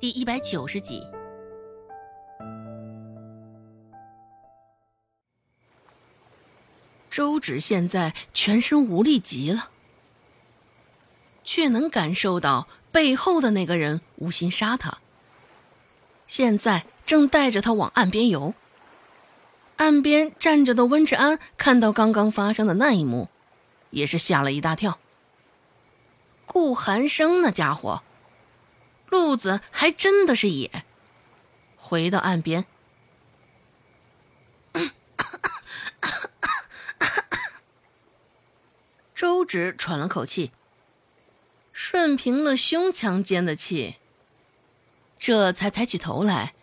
第一百九十集，周芷现在全身无力极了，却能感受到背后的那个人无心杀他，现在正带着他往岸边游。岸边站着的温志安看到刚刚发生的那一幕，也是吓了一大跳。顾寒生那家伙。路子还真的是野。回到岸边，周芷喘了口气，顺平了胸腔间的气，这才抬起头来，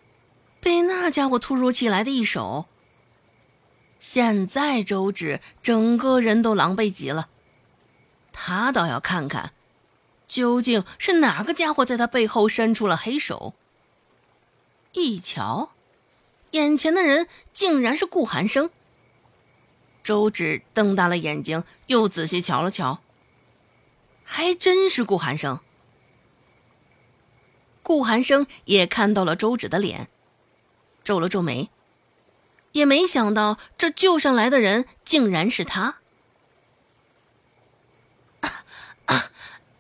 被那家伙突如其来的一手。现在周芷整个人都狼狈极了，他倒要看看。究竟是哪个家伙在他背后伸出了黑手？一瞧，眼前的人竟然是顾寒生。周芷瞪大了眼睛，又仔细瞧了瞧，还真是顾寒生。顾寒生也看到了周芷的脸，皱了皱眉，也没想到这救上来的人竟然是他。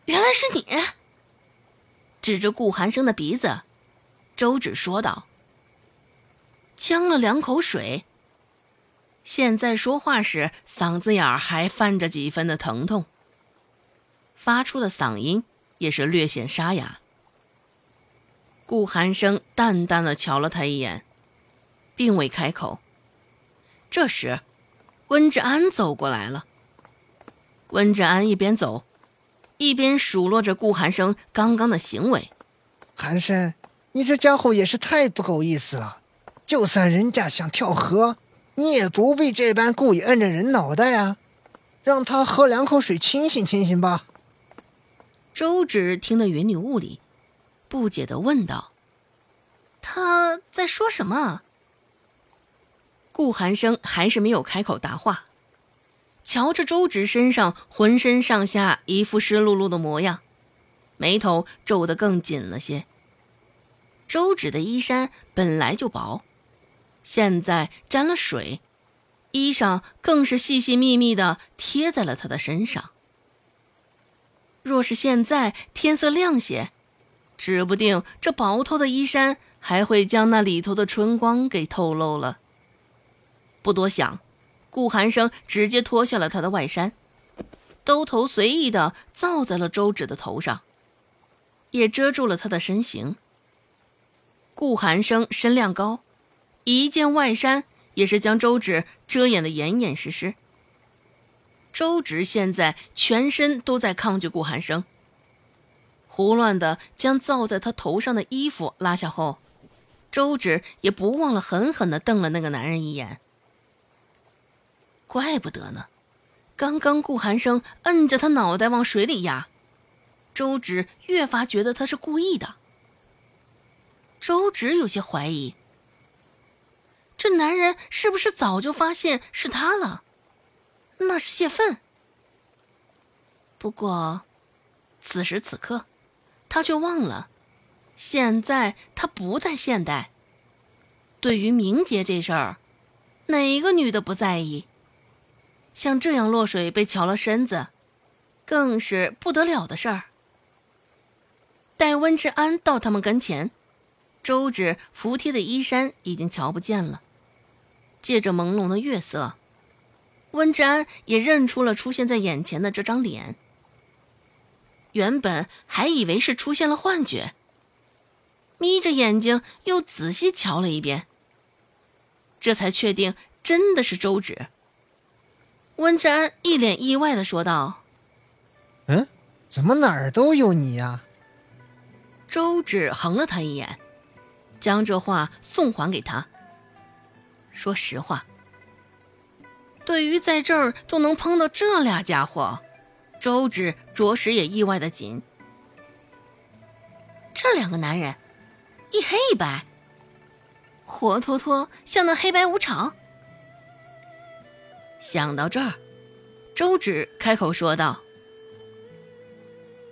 原来是你！指着顾寒生的鼻子，周芷说道：“呛了两口水。现在说话时，嗓子眼儿还泛着几分的疼痛，发出的嗓音也是略显沙哑。”顾寒生淡淡的瞧了他一眼，并未开口。这时，温志安走过来了。温志安一边走。一边数落着顾寒生刚刚的行为，寒生，你这家伙也是太不够意思了！就算人家想跳河，你也不必这般故意摁着人脑袋啊！让他喝两口水清醒清醒吧。周芷听得云里雾里，不解的问道：“他在说什么？”顾寒生还是没有开口答话。瞧着周芷身上浑身上下一副湿漉漉的模样，眉头皱得更紧了些。周芷的衣衫本来就薄，现在沾了水，衣裳更是细细密密的贴在了他的身上。若是现在天色亮些，指不定这薄透的衣衫还会将那里头的春光给透露了。不多想。顾寒生直接脱下了他的外衫，兜头随意的罩在了周芷的头上，也遮住了他的身形。顾寒生身量高，一件外衫也是将周芷遮掩的严严实实。周芷现在全身都在抗拒顾寒生，胡乱的将罩在他头上的衣服拉下后，周芷也不忘了狠狠的瞪了那个男人一眼。怪不得呢，刚刚顾寒生摁着他脑袋往水里压，周芷越发觉得他是故意的。周芷有些怀疑，这男人是不是早就发现是他了？那是泄愤。不过，此时此刻，他却忘了，现在他不在现代。对于名节这事儿，哪个女的不在意？像这样落水被瞧了身子，更是不得了的事儿。待温志安到他们跟前，周芷服帖的衣衫已经瞧不见了。借着朦胧的月色，温志安也认出了出现在眼前的这张脸。原本还以为是出现了幻觉，眯着眼睛又仔细瞧了一遍，这才确定真的是周芷。温志安一脸意外的说道：“嗯，怎么哪儿都有你呀？”周芷横了他一眼，将这话送还给他。说实话，对于在这儿都能碰到这俩家伙，周芷着实也意外的紧。这两个男人，一黑一白，活脱脱像那黑白无常。想到这儿，周芷开口说道：“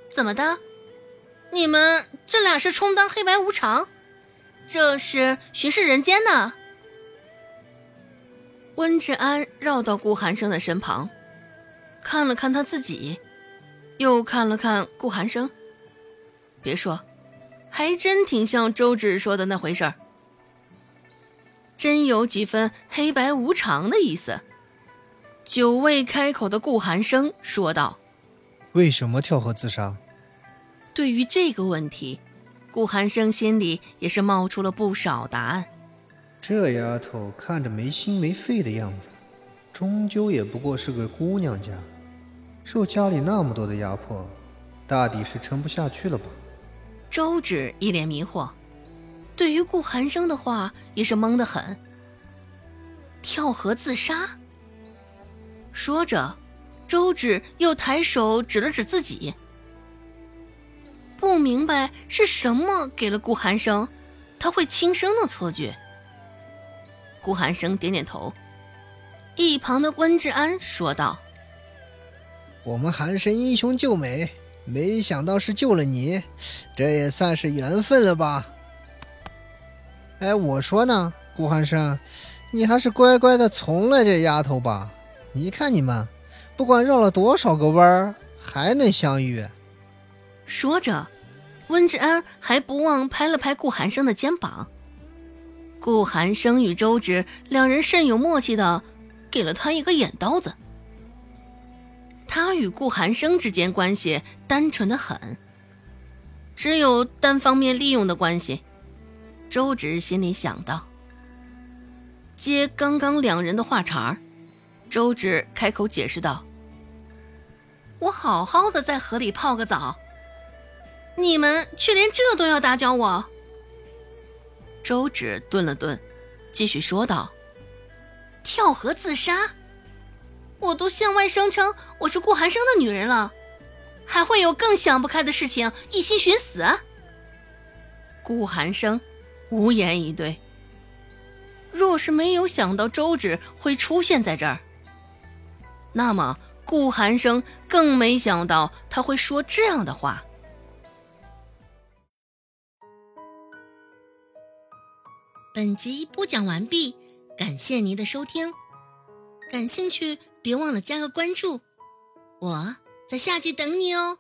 怎么的？你们这俩是充当黑白无常，这是巡视人间呢。温志安绕到顾寒生的身旁，看了看他自己，又看了看顾寒生。别说，还真挺像周芷说的那回事儿，真有几分黑白无常的意思。久未开口的顾寒生说道：“为什么跳河自杀？”对于这个问题，顾寒生心里也是冒出了不少答案。这丫头看着没心没肺的样子，终究也不过是个姑娘家，受家里那么多的压迫，大抵是撑不下去了吧？周芷一脸迷惑，对于顾寒生的话也是懵得很。跳河自杀？说着，周芷又抬手指了指自己。不明白是什么给了顾寒生，他会轻生的错觉。顾寒生点点头，一旁的温志安说道：“我们寒生英雄救美，没想到是救了你，这也算是缘分了吧？”哎，我说呢，顾寒生，你还是乖乖的从了这丫头吧。你看你们，不管绕了多少个弯儿，还能相遇。说着。温志安还不忘拍了拍顾寒生的肩膀。顾寒生与周芷两人甚有默契的给了他一个眼刀子。他与顾寒生之间关系单纯的很，只有单方面利用的关系。周芷心里想到。接刚刚两人的话茬儿，周芷开口解释道：“我好好的在河里泡个澡。”你们却连这都要打搅我。周芷顿了顿，继续说道：“跳河自杀，我都向外声称我是顾寒生的女人了，还会有更想不开的事情一心寻死？”顾寒生无言以对。若是没有想到周芷会出现在这儿，那么顾寒生更没想到他会说这样的话。本集播讲完毕，感谢您的收听。感兴趣，别忘了加个关注，我在下集等你哦。